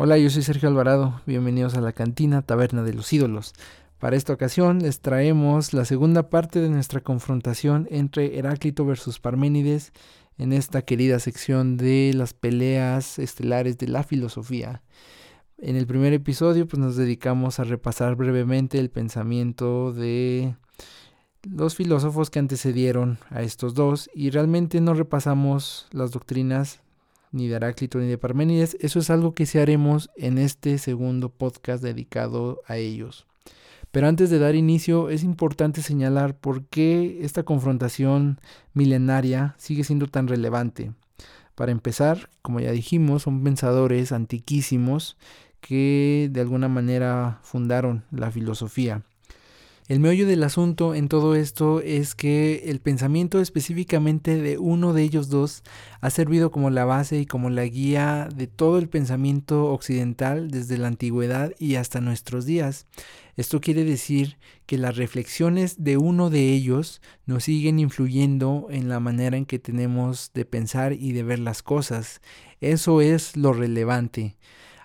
Hola, yo soy Sergio Alvarado, bienvenidos a la cantina Taberna de los Ídolos. Para esta ocasión les traemos la segunda parte de nuestra confrontación entre Heráclito versus Parménides en esta querida sección de las peleas estelares de la filosofía. En el primer episodio pues nos dedicamos a repasar brevemente el pensamiento de los filósofos que antecedieron a estos dos y realmente no repasamos las doctrinas ni de Heráclito ni de Parménides. Eso es algo que se haremos en este segundo podcast dedicado a ellos. Pero antes de dar inicio es importante señalar por qué esta confrontación milenaria sigue siendo tan relevante. Para empezar, como ya dijimos, son pensadores antiquísimos que de alguna manera fundaron la filosofía. El meollo del asunto en todo esto es que el pensamiento específicamente de uno de ellos dos ha servido como la base y como la guía de todo el pensamiento occidental desde la antigüedad y hasta nuestros días. Esto quiere decir que las reflexiones de uno de ellos nos siguen influyendo en la manera en que tenemos de pensar y de ver las cosas. Eso es lo relevante.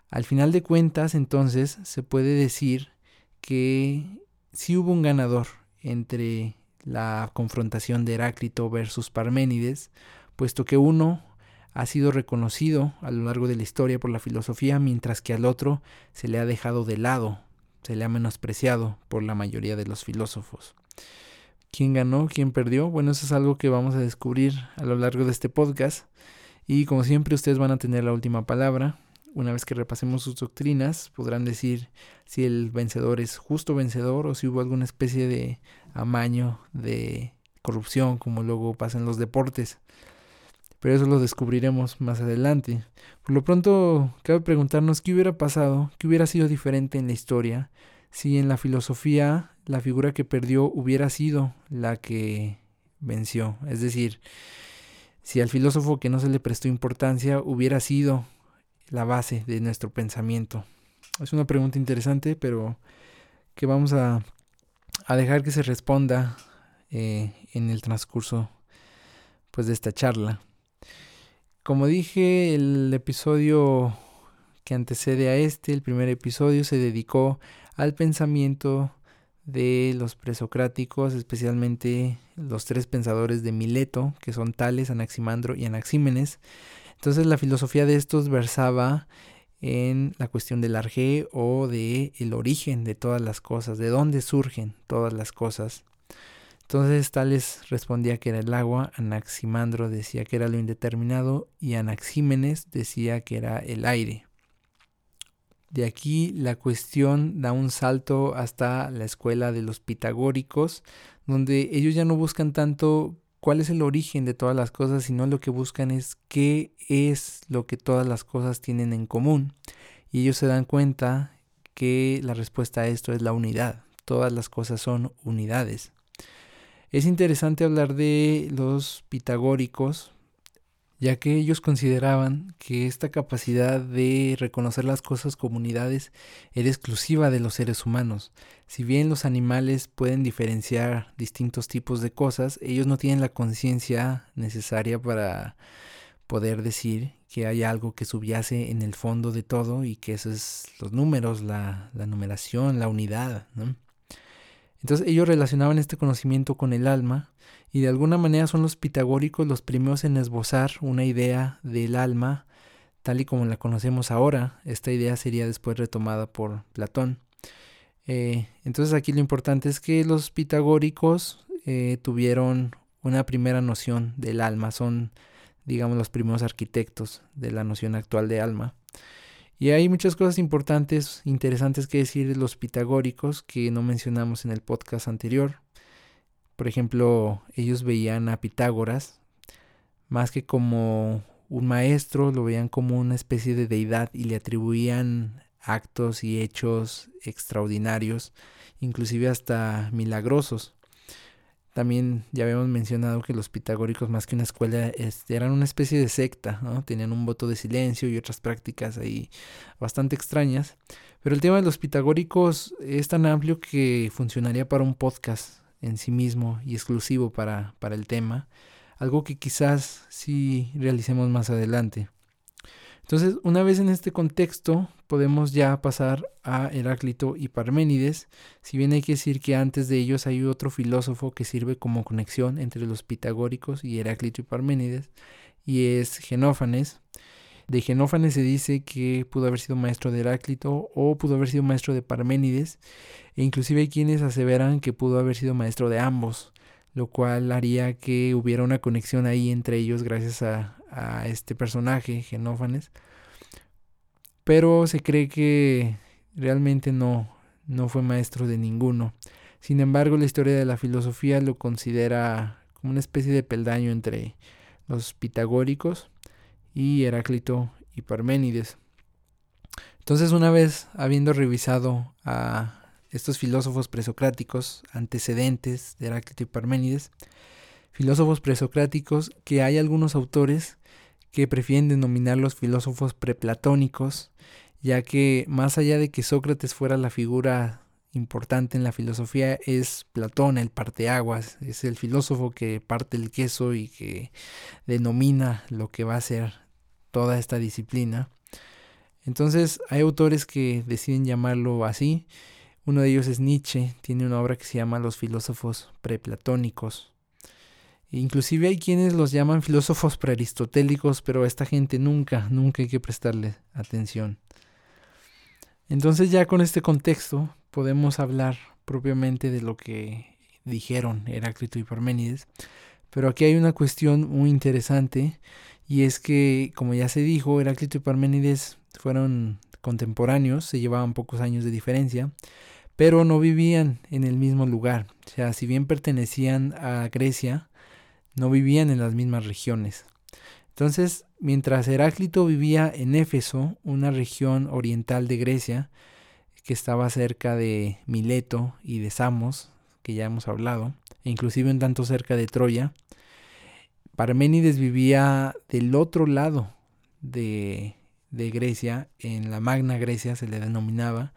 Al final de cuentas, entonces, se puede decir que si hubo un ganador entre la confrontación de Heráclito versus Parménides, puesto que uno ha sido reconocido a lo largo de la historia por la filosofía, mientras que al otro se le ha dejado de lado, se le ha menospreciado por la mayoría de los filósofos. ¿Quién ganó? ¿Quién perdió? Bueno, eso es algo que vamos a descubrir a lo largo de este podcast. Y como siempre ustedes van a tener la última palabra una vez que repasemos sus doctrinas, podrán decir si el vencedor es justo vencedor o si hubo alguna especie de amaño de corrupción, como luego pasa en los deportes. Pero eso lo descubriremos más adelante. Por lo pronto, cabe preguntarnos qué hubiera pasado, qué hubiera sido diferente en la historia si en la filosofía la figura que perdió hubiera sido la que venció. Es decir, si al filósofo que no se le prestó importancia hubiera sido la base de nuestro pensamiento? Es una pregunta interesante, pero que vamos a, dejar que se responda eh, en el transcurso pues, de esta charla. Como dije, el episodio que antecede a este, el primer episodio, se dedicó al pensamiento de los presocráticos, especialmente los tres pensadores de Mileto, que son Tales, Anaximandro y Anaxímenes, entonces la filosofía de estos versaba en la cuestión del arjé o de el origen de todas las cosas, de dónde surgen todas las cosas. Entonces Tales respondía que era el agua, Anaximandro decía que era lo indeterminado y Anaxímenes decía que era el aire. De aquí la cuestión da un salto hasta la escuela de los pitagóricos, donde ellos ya no buscan tanto cuál es el origen de todas las cosas, sino lo que buscan es qué es lo que todas las cosas tienen en común. Y ellos se dan cuenta que la respuesta a esto es la unidad. Todas las cosas son unidades. Es interesante hablar de los pitagóricos ya que ellos consideraban que esta capacidad de reconocer las cosas como unidades era exclusiva de los seres humanos. Si bien los animales pueden diferenciar distintos tipos de cosas, ellos no tienen la conciencia necesaria para poder decir que hay algo que subyace en el fondo de todo y que eso es los números, la, numeración, la unidad. Entonces ellos relacionaban este conocimiento con el alma y de alguna manera son los pitagóricos los primeros en esbozar una idea del alma tal y como la conocemos ahora. Esta idea sería después retomada por Platón. Eh, entonces aquí lo importante es que los pitagóricos eh, tuvieron una primera noción del alma, son digamos los primeros arquitectos de la noción actual de alma. Y hay muchas cosas importantes, interesantes que decir de los pitagóricos que no mencionamos en el podcast anterior. Por ejemplo, ellos veían a Pitágoras más que como un maestro, lo veían como una especie de deidad y le atribuían actos y hechos extraordinarios, inclusive hasta milagrosos. También ya habíamos mencionado que los pitagóricos, más que una escuela, este, eran una especie de secta, ¿no? Tenían un voto de silencio y otras prácticas ahí bastante extrañas. Pero el tema de los pitagóricos es tan amplio que funcionaría para un podcast en sí mismo y exclusivo para, el tema. Algo que quizás sí realicemos más adelante. Entonces Entonces, una vez en este contexto, podemos ya pasar a Heráclito y Parménides, si bien hay que decir que antes de ellos hay otro filósofo que sirve como conexión entre los pitagóricos y Heráclito y Parménides, y es Genófanes. De Genófanes se dice que pudo haber sido maestro de Heráclito o pudo haber sido maestro de Parménides, e inclusive hay quienes aseveran que pudo haber sido maestro de ambos, lo cual haría que hubiera una conexión ahí entre ellos gracias a, a este personaje, Genófanes. Pero se cree que realmente no, no fue maestro de ninguno. Sin embargo, la historia de la filosofía lo considera como una especie de peldaño entre los pitagóricos y Heráclito y Parménides. Entonces, una vez habiendo revisado a estos filósofos presocráticos antecedentes de Heráclito y Parménides, filósofos presocráticos que hay algunos autores que prefieren denominar los filósofos preplatónicos, ya que más allá de que Sócrates fuera la figura importante en la filosofía, es Platón el parteaguas, es el filósofo que parte el queso y que denomina lo que va a ser toda esta disciplina. Entonces hay autores que deciden llamarlo así. Uno de ellos es Nietzsche, tiene una obra que se llama Los filósofos preplatónicos. Inclusive hay quienes los llaman filósofos prearistotélicos, pero a esta gente nunca, nunca hay que prestarle atención. Entonces ya con este contexto podemos hablar propiamente de lo que dijeron Heráclito y Parménides, pero aquí hay una cuestión muy interesante y es que, como ya se dijo, Heráclito y Parménides fueron contemporáneos, se llevaban pocos años de diferencia, pero no vivían en el mismo lugar. O sea, si bien pertenecían a Grecia, no vivían en las mismas regiones. Entonces, mientras Heráclito vivía en Éfeso, una región oriental de Grecia, que estaba cerca de Mileto y de Samos, que ya hemos hablado, e inclusive un tanto cerca de Troya, Parménides vivía del otro lado de, de Grecia, en la Magna Grecia se le denominaba,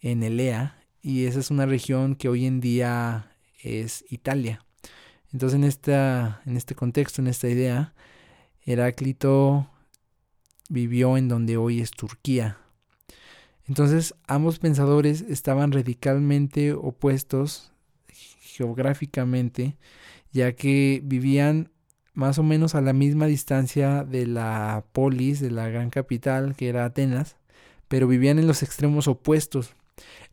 en Elea, y esa es una región que hoy en día es Italia. Entonces en, esta, en este contexto, en esta idea, Heráclito vivió en donde hoy es Turquía. Entonces ambos pensadores estaban radicalmente opuestos geográficamente, ya que vivían más o menos a la misma distancia de la polis, de la gran capital, que era Atenas, pero vivían en los extremos opuestos.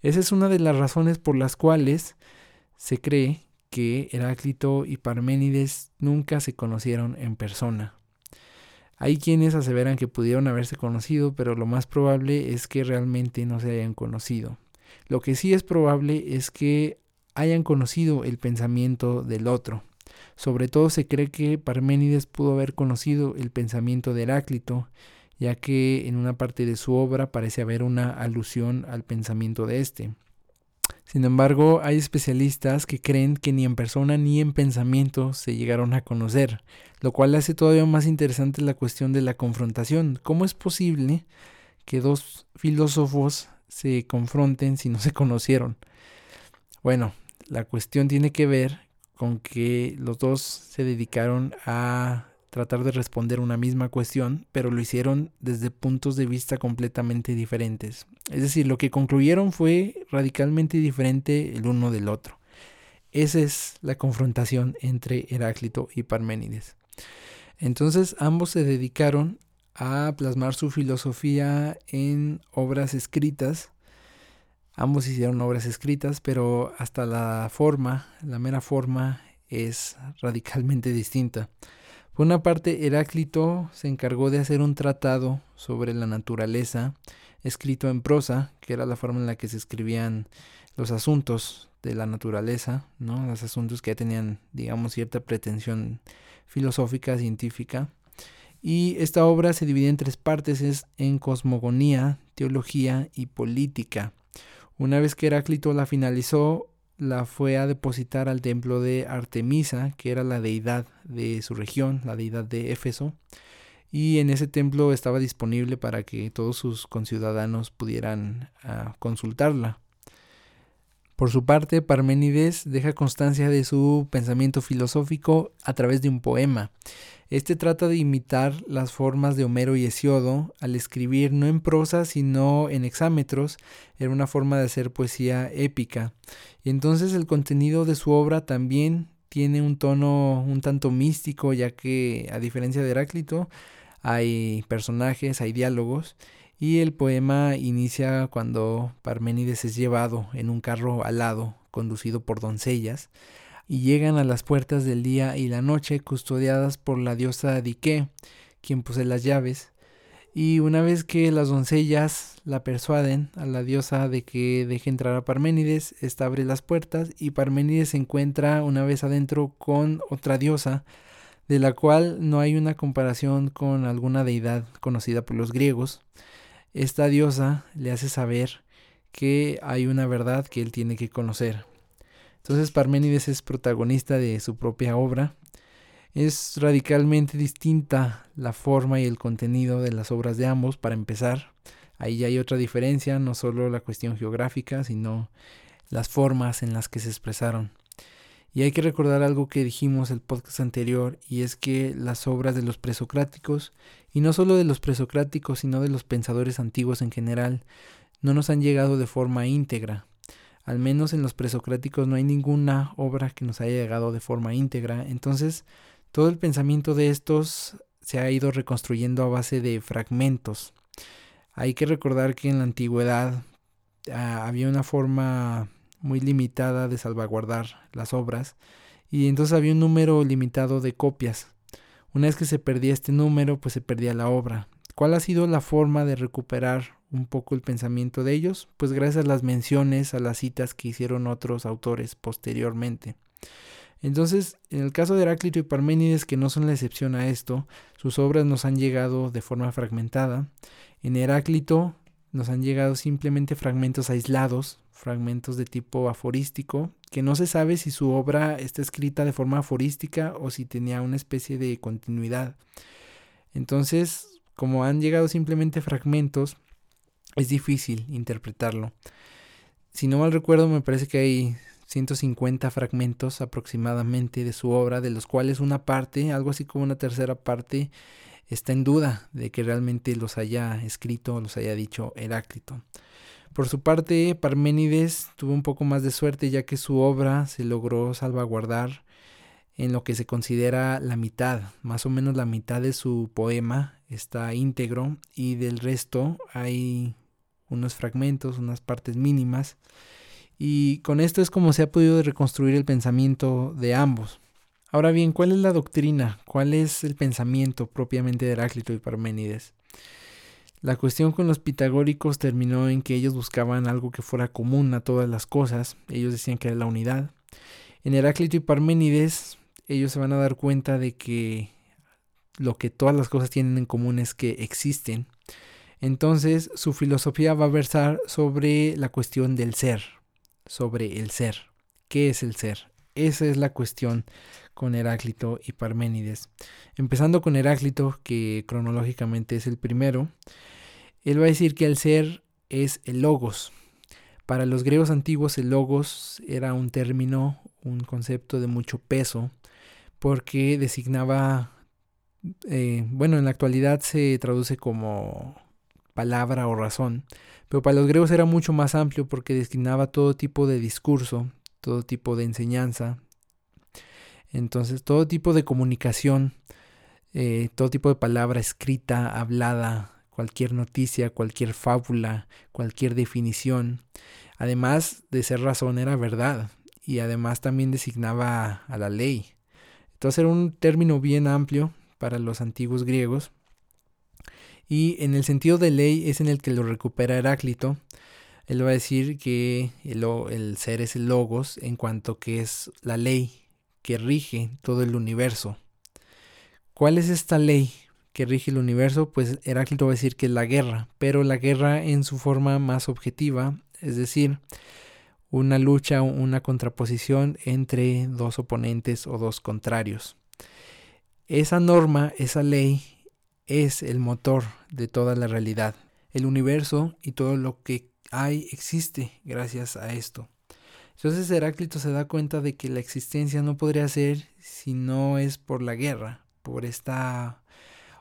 Esa es una de las razones por las cuales se cree que Heráclito y Parménides nunca se conocieron en persona. Hay quienes aseveran que pudieron haberse conocido, pero lo más probable es que realmente no se hayan conocido. Lo que sí es probable es que hayan conocido el pensamiento del otro. Sobre todo se cree que Parménides pudo haber conocido el pensamiento de Heráclito, ya que en una parte de su obra parece haber una alusión al pensamiento de éste. Sin embargo, hay especialistas que creen que ni en persona ni en pensamiento se llegaron a conocer, lo cual hace todavía más interesante la cuestión de la confrontación. ¿Cómo es posible que dos filósofos se confronten si no se conocieron? Bueno, la cuestión tiene que ver con que los dos se dedicaron a tratar de responder una misma cuestión, pero lo hicieron desde puntos de vista completamente diferentes. Es decir, lo que concluyeron fue radicalmente diferente el uno del otro. Esa es la confrontación entre Heráclito y Parménides. Entonces ambos se dedicaron a plasmar su filosofía en obras escritas. Ambos hicieron obras escritas, pero hasta la forma, la mera forma, es radicalmente distinta. Por una parte, Heráclito se encargó de hacer un tratado sobre la naturaleza, escrito en prosa, que era la forma en la que se escribían los asuntos de la naturaleza, ¿no? Los asuntos que tenían, digamos, cierta pretensión filosófica, científica. Y esta obra se divide en tres partes, es en cosmogonía, teología y política. Una vez que Heráclito la finalizó, la fue a depositar al templo de Artemisa, que era la deidad de su región, la deidad de Éfeso, y en ese templo estaba disponible para que todos sus conciudadanos pudieran ah, consultarla. Por su parte, Parménides deja constancia de su pensamiento filosófico a través de un poema. Este trata de imitar las formas de Homero y Hesiodo al escribir no en prosa sino en hexámetros, era una forma de hacer poesía épica. Y entonces el contenido de su obra también tiene un tono un tanto místico, ya que a diferencia de Heráclito, hay personajes, hay diálogos, y el poema inicia cuando Parménides es llevado en un carro alado, conducido por doncellas, y llegan a las puertas del día y la noche custodiadas por la diosa Dique, quien posee las llaves, y una vez que las doncellas la persuaden a la diosa de que deje entrar a Parménides, esta abre las puertas y Parménides se encuentra una vez adentro con otra diosa, de la cual no hay una comparación con alguna deidad conocida por los griegos. Esta diosa le hace saber que hay una verdad que él tiene que conocer. Entonces Parménides es protagonista de su propia obra. Es radicalmente distinta la forma y el contenido de las obras de ambos, para empezar. Ahí ya hay otra diferencia, no solo la cuestión geográfica, sino las formas en las que se expresaron. Y hay que recordar algo que dijimos el podcast anterior, y es que las obras de los presocráticos, y no solo de los presocráticos, sino de los pensadores antiguos en general, no nos han llegado de forma íntegra. Al menos en los presocráticos no hay ninguna obra que nos haya llegado de forma íntegra. Entonces, todo el pensamiento de estos se ha ido reconstruyendo a base de fragmentos. Hay que recordar que en la antigüedad ah, había una forma muy limitada de salvaguardar las obras y entonces había un número limitado de copias. Una vez que se perdía este número, pues se perdía la obra. ¿Cuál ha sido la forma de recuperar un poco el pensamiento de ellos? Pues gracias a las menciones, a las citas que hicieron otros autores posteriormente. Entonces, en el caso de Heráclito y Parménides, que no son la excepción a esto, sus obras nos han llegado de forma fragmentada. En Heráclito nos han llegado simplemente fragmentos aislados, fragmentos de tipo aforístico, que no se sabe si su obra está escrita de forma aforística o si tenía una especie de continuidad. Entonces, como han llegado simplemente fragmentos, es difícil interpretarlo. Si no mal recuerdo, me parece que hay 150 fragmentos aproximadamente de su obra, de los cuales una parte, algo así como una tercera parte, está en duda de que realmente los haya escrito o los haya dicho Heráclito. Por su parte, Parménides tuvo un poco más de suerte ya que su obra se logró salvaguardar en lo que se considera la mitad, más o menos la mitad de su poema está íntegro y del resto hay unos fragmentos, unas partes mínimas y con esto es como se ha podido reconstruir el pensamiento de ambos. Ahora bien, ¿cuál es la doctrina? ¿Cuál es el pensamiento propiamente de Heráclito y Parménides? La cuestión con los pitagóricos terminó en que ellos buscaban algo que fuera común a todas las cosas, ellos decían que era la unidad. En Heráclito y Parménides, ellos se van a dar cuenta de que lo que todas las cosas tienen en común es que existen. Entonces, su filosofía va a versar sobre la cuestión del ser, sobre el ser. ¿Qué es el ser? Esa es la cuestión con Heráclito y Parménides. Empezando con Heráclito, que cronológicamente es el primero, él va a decir que el ser es el logos. Para los griegos antiguos el logos era un término, un concepto de mucho peso, porque designaba, eh, bueno, en la actualidad se traduce como palabra o razón, pero para los griegos era mucho más amplio porque designaba todo tipo de discurso, todo tipo de enseñanza, entonces, todo tipo de comunicación, eh, todo tipo de palabra escrita, hablada, cualquier noticia, cualquier fábula, cualquier definición, además de ser razón, era verdad y además también designaba a la ley. Entonces era un término bien amplio para los antiguos griegos y en el sentido de ley es en el que lo recupera Heráclito. Él va a decir que el, ser es el logos en cuanto que es la ley, que rige todo el universo. ¿Cuál es esta ley que rige el universo? Pues Heráclito va a decir que es la guerra, pero la guerra en su forma más objetiva, es decir, una lucha, una contraposición entre dos oponentes o dos contrarios. Esa norma, esa ley, es el motor de toda la realidad. El universo y todo lo que hay existe gracias a esto. Entonces Heráclito se da cuenta de que la existencia no podría ser si no es por la guerra, por esta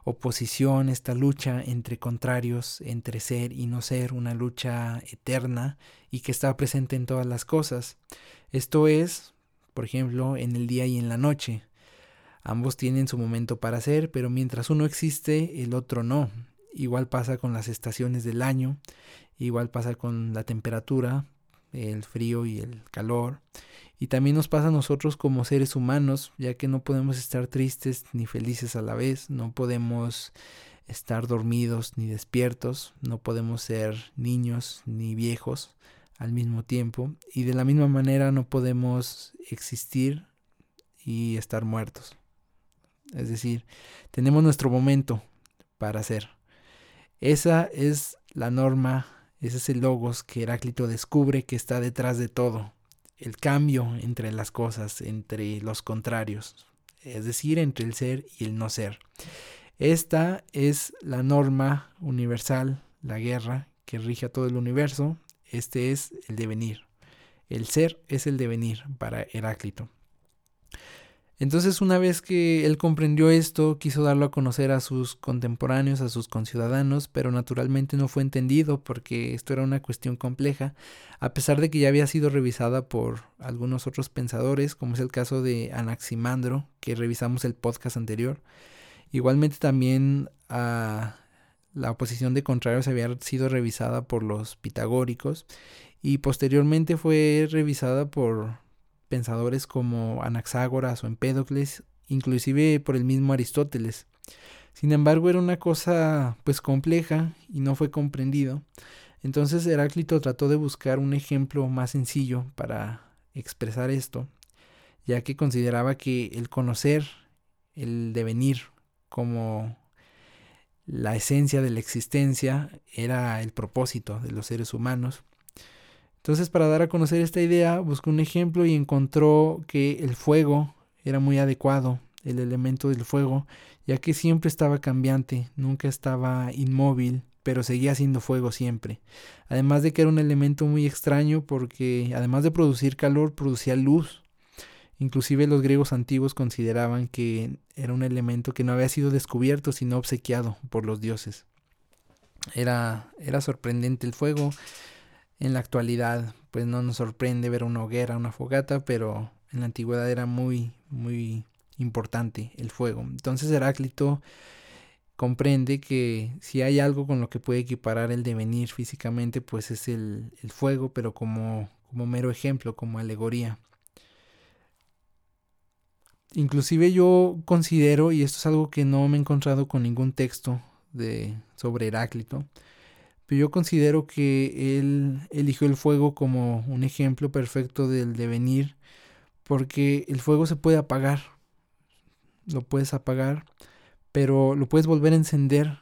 oposición, esta lucha entre contrarios, entre ser y no ser, una lucha eterna y que está presente en todas las cosas. Esto es, por ejemplo, en el día y en la noche. Ambos tienen su momento para ser, pero mientras uno existe, el otro no. Igual pasa con las estaciones del año, igual pasa con la temperatura, el frío y el calor. Y también nos pasa a nosotros como seres humanos, ya que no podemos estar tristes ni felices a la vez, no podemos estar dormidos ni despiertos, no podemos ser niños ni viejos al mismo tiempo, y de la misma manera no podemos existir y estar muertos. Es decir, tenemos nuestro momento para ser. Esa es la norma, ese es el logos que Heráclito descubre que está detrás de todo el cambio entre las cosas, entre los contrarios, es decir, entre el ser y el no ser. Esta es la norma universal, la guerra, que rige a todo el universo. Este es el devenir. El ser es el devenir para Heráclito. Entonces una vez que él comprendió esto, quiso darlo a conocer a sus contemporáneos, a sus conciudadanos, pero naturalmente no fue entendido porque esto era una cuestión compleja, a pesar de que ya había sido revisada por algunos otros pensadores, como es el caso de Anaximandro, que revisamos el podcast anterior. Igualmente también a la oposición de contrarios había sido revisada por los pitagóricos y posteriormente fue revisada por pensadores como Anaxágoras o Empédocles, inclusive por el mismo Aristóteles. Sin embargo, era una cosa pues compleja y no fue comprendido. Entonces Heráclito trató de buscar un ejemplo más sencillo para expresar esto, ya que consideraba que el conocer, el devenir como la esencia de la existencia era el propósito de los seres humanos entonces, para dar a conocer esta idea, buscó un ejemplo y encontró que el fuego era muy adecuado, el elemento del fuego, ya que siempre estaba cambiante, nunca estaba inmóvil, pero seguía siendo fuego siempre. Además de que era un elemento muy extraño porque además de producir calor, producía luz. Inclusive los griegos antiguos consideraban que era un elemento que no había sido descubierto, sino obsequiado por los dioses. Era, era sorprendente el fuego en la actualidad, pues no nos sorprende ver una hoguera, una fogata, pero en la antigüedad era muy, muy importante el fuego. Entonces Heráclito comprende que si hay algo con lo que puede equiparar el devenir físicamente, pues es el, fuego, pero como, como mero ejemplo, como alegoría. Inclusive yo considero, y esto es algo que no me he encontrado con ningún texto de, sobre Heráclito, pero yo considero que él eligió el fuego como un ejemplo perfecto del devenir, porque el fuego se puede apagar, lo puedes apagar, pero lo puedes volver a encender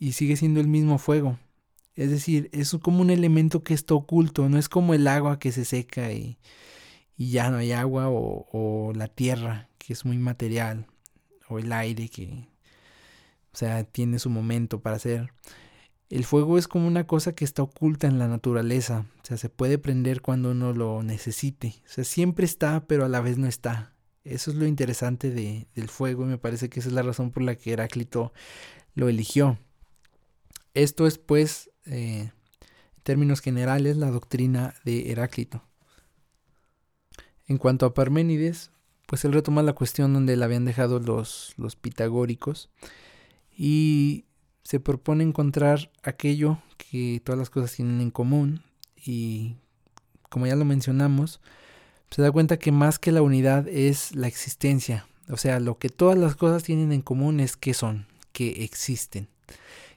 y sigue siendo el mismo fuego. Es decir, es como un elemento que está oculto, no es como el agua que se seca y, y ya no hay agua, o, la tierra, que es muy material, o el aire que, o sea, tiene su momento para ser. El fuego es como una cosa que está oculta en la naturaleza, o sea, se puede prender cuando uno lo necesite, o sea, siempre está, pero a la vez no está. Eso es lo interesante de, del fuego y me parece que esa es la razón por la que Heráclito lo eligió. Esto es, pues, eh, en términos generales, la doctrina de Heráclito. En cuanto a Parménides, pues él retoma la cuestión donde la habían dejado los, los pitagóricos y se propone encontrar aquello que todas las cosas tienen en común y como ya lo mencionamos, se da cuenta que más que la unidad es la existencia. O sea, lo que todas las cosas tienen en común es que son, que existen.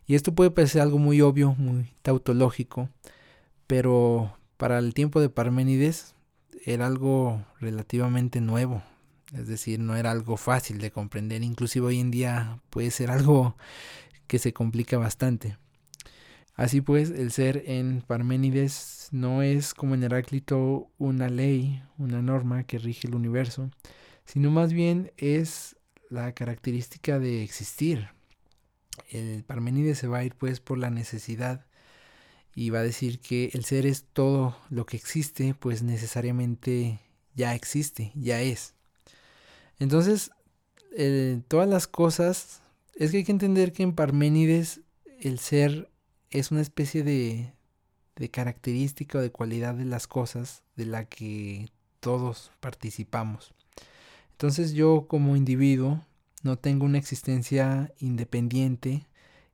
Y esto puede parecer algo muy obvio, muy tautológico, pero para el tiempo de Parménides era algo relativamente nuevo. Es decir, no era algo fácil de comprender. Inclusive hoy en día puede ser algo que se complica bastante. Así pues, el ser en Parménides no es como en Heráclito una ley, una norma que rige el universo, sino más bien es la característica de existir. El Parménides se va a ir pues por la necesidad y va a decir que el ser es todo lo que existe, pues necesariamente ya existe, ya es. Entonces, eh, todas las cosas, es que hay que entender que en Parménides el ser es una especie de, de característica o de cualidad de las cosas de la que todos participamos. Entonces yo como individuo no tengo una existencia independiente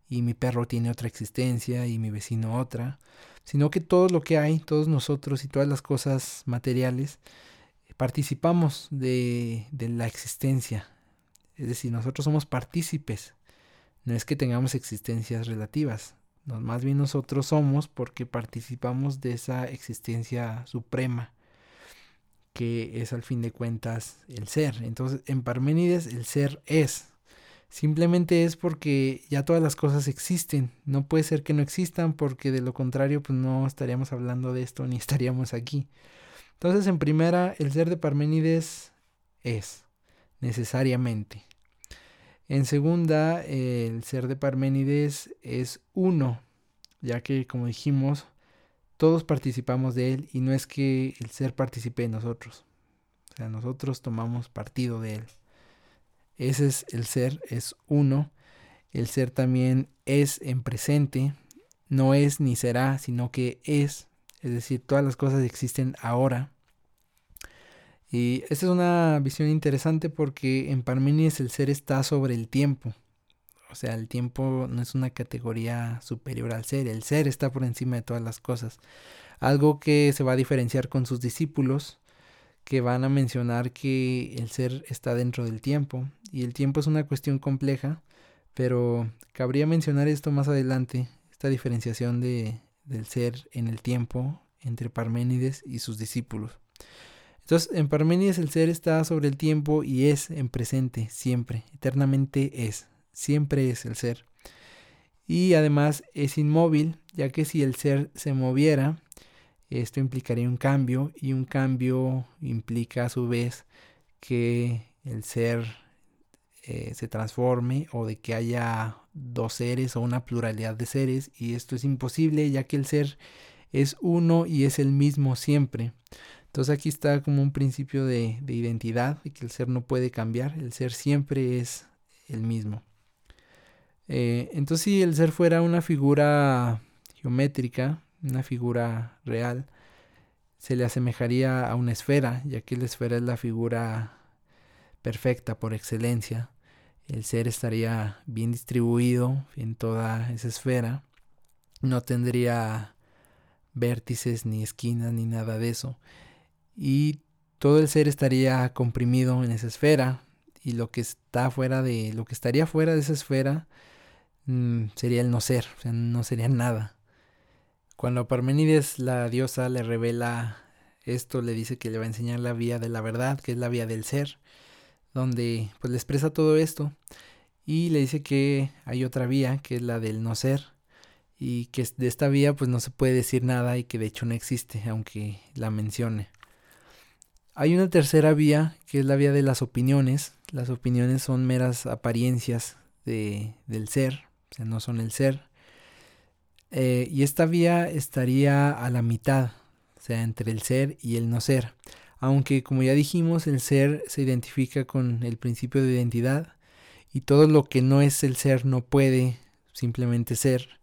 y mi perro tiene otra existencia y mi vecino otra, sino que todo lo que hay, todos nosotros y todas las cosas materiales, participamos de, de la existencia. Es decir, nosotros somos partícipes. No es que tengamos existencias relativas, más bien nosotros somos porque participamos de esa existencia suprema que es al fin de cuentas el ser. Entonces, en Parménides el ser es. Simplemente es porque ya todas las cosas existen. No puede ser que no existan porque de lo contrario pues no estaríamos hablando de esto ni estaríamos aquí. Entonces, en primera, el ser de Parménides es necesariamente. En segunda, el ser de Parménides es uno, ya que como dijimos, todos participamos de él y no es que el ser participe de nosotros. O sea, nosotros tomamos partido de él. Ese es el ser, es uno. El ser también es en presente, no es ni será, sino que es. Es decir, todas las cosas existen ahora. Y esta es una visión interesante porque en Parmenides el ser está sobre el tiempo. O sea, el tiempo no es una categoría superior al ser, el ser está por encima de todas las cosas. Algo que se va a diferenciar con sus discípulos, que van a mencionar que el ser está dentro del tiempo. Y el tiempo es una cuestión compleja, pero cabría mencionar esto más adelante, esta diferenciación de, del ser en el tiempo entre Parménides y sus discípulos. Entonces, en Parménides el ser está sobre el tiempo y es en presente, siempre, eternamente es, siempre es el ser. Y además es inmóvil, ya que si el ser se moviera, esto implicaría un cambio y un cambio implica a su vez que el ser eh, se transforme o de que haya dos seres o una pluralidad de seres y esto es imposible ya que el ser es uno y es el mismo siempre. Entonces aquí está como un principio de, identidad, y que el ser no puede cambiar, el ser siempre es el mismo. Eh, entonces si el ser fuera una figura geométrica, una figura real, se le asemejaría a una esfera, ya que la esfera es la figura perfecta por excelencia. El ser estaría bien distribuido en toda esa esfera. No tendría vértices ni esquinas ni nada de eso y todo el ser estaría comprimido en esa esfera y lo que está fuera de lo que estaría fuera de esa esfera mm, sería el no ser, o sea, no sería nada. Cuando Parmenides la diosa le revela esto, le dice que le va a enseñar la vía de la verdad, que es la vía del ser, donde pues le expresa todo esto y le dice que hay otra vía, que es la del no ser y que de esta vía pues no se puede decir nada y que de hecho no existe, aunque la mencione. Hay una tercera vía, que es la vía de las opiniones. Las opiniones son meras apariencias de, del ser, o sea, no son el ser. Eh, y esta vía estaría a la mitad, o sea, entre el ser y el no ser. Aunque, como ya dijimos, el ser se identifica con el principio de identidad y todo lo que no es el ser no puede simplemente ser.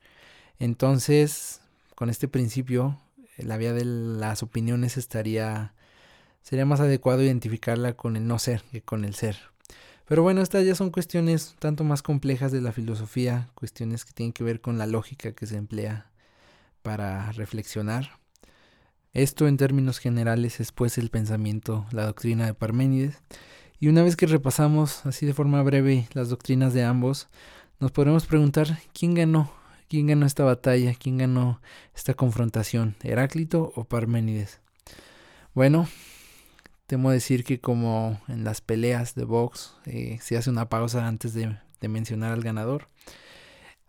Entonces, con este principio, la vía de las opiniones estaría sería más adecuado identificarla con el no ser que con el ser. Pero bueno, estas ya son cuestiones tanto más complejas de la filosofía, cuestiones que tienen que ver con la lógica que se emplea para reflexionar. Esto en términos generales es pues el pensamiento, la doctrina de Parménides. Y una vez que repasamos así de forma breve las doctrinas de ambos, nos podremos preguntar quién ganó, quién ganó esta batalla, quién ganó esta confrontación, Heráclito o Parménides. Bueno, Temo decir que como en las peleas de box eh, se hace una pausa antes de, mencionar al ganador.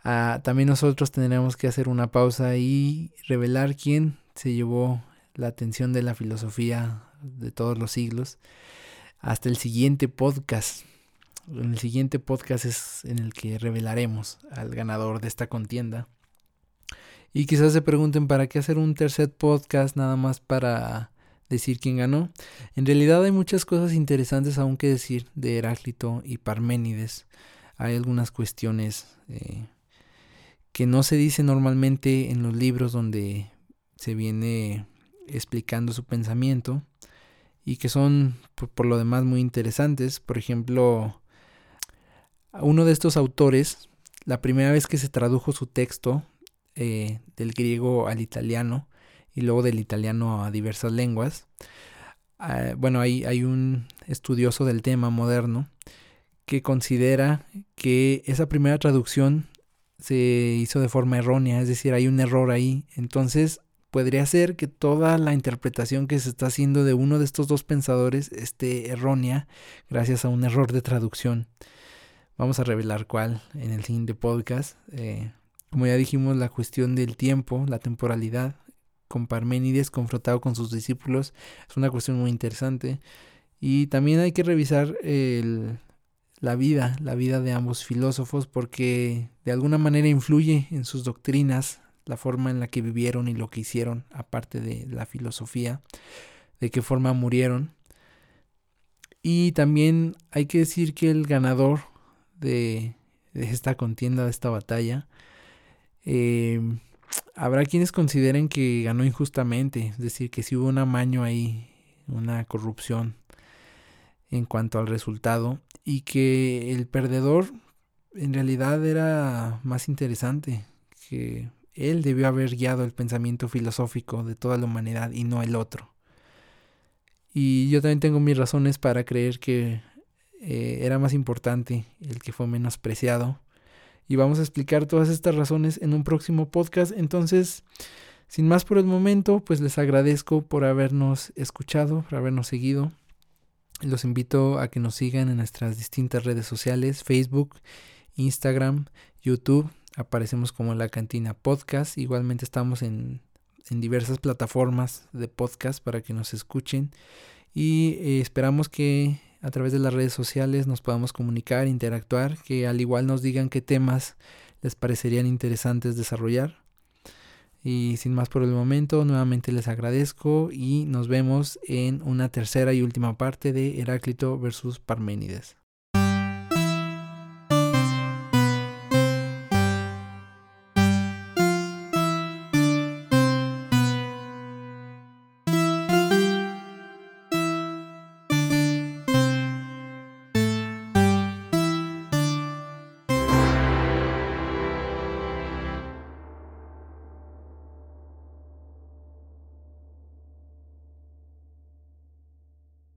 Ah, también nosotros tendremos que hacer una pausa y revelar quién se llevó la atención de la filosofía de todos los siglos hasta el siguiente podcast. El siguiente podcast es en el que revelaremos al ganador de esta contienda. Y quizás se pregunten para qué hacer un tercer podcast nada más para decir quién ganó. En realidad hay muchas cosas interesantes aún que decir de Heráclito y Parménides. Hay algunas cuestiones eh, que no se dicen normalmente en los libros donde se viene explicando su pensamiento y que son por, lo demás muy interesantes. Por ejemplo, uno de estos autores, la primera vez que se tradujo su texto eh, del griego al italiano, y luego del italiano a diversas lenguas. Ah, bueno, hay, hay un estudioso del tema moderno que considera que esa primera traducción se hizo de forma errónea, es decir, hay un error ahí. Entonces, podría ser que toda la interpretación que se está haciendo de uno de estos dos pensadores esté errónea gracias a un error de traducción. Vamos a revelar cuál en el siguiente podcast. Eh, como ya dijimos, la cuestión del tiempo, la temporalidad, con Parménides confrontado con sus discípulos. Es una cuestión muy interesante. Y también hay que revisar la vida, la vida de ambos filósofos, porque de alguna manera influye en sus doctrinas, la forma en la que vivieron y lo que hicieron, aparte de la filosofía, de qué forma murieron. Y también hay que decir que el ganador de, esta contienda, de esta batalla, eh, habrá quienes consideren que ganó injustamente, es decir, que si hubo un amaño ahí, una corrupción en cuanto al resultado y que el perdedor en realidad era más interesante, que él debió haber guiado el pensamiento filosófico de toda la humanidad y no el otro. Y yo también tengo mis razones para creer que eh, era más importante el que fue menospreciado y vamos a explicar todas estas razones en un próximo podcast. Entonces, sin más por el momento, pues les agradezco por habernos escuchado, por habernos seguido. Los invito a que nos sigan en nuestras distintas redes sociales, Facebook, Instagram, YouTube. Aparecemos como La Cantina Podcast. Igualmente estamos en, en diversas plataformas de podcast para que nos escuchen. Y eh, esperamos que a través de las redes sociales nos podamos comunicar, interactuar, que al igual nos digan qué temas les parecerían interesantes desarrollar. Y sin más por el momento, nuevamente les agradezco y nos vemos en una tercera y última parte de Heráclito versus Parménides.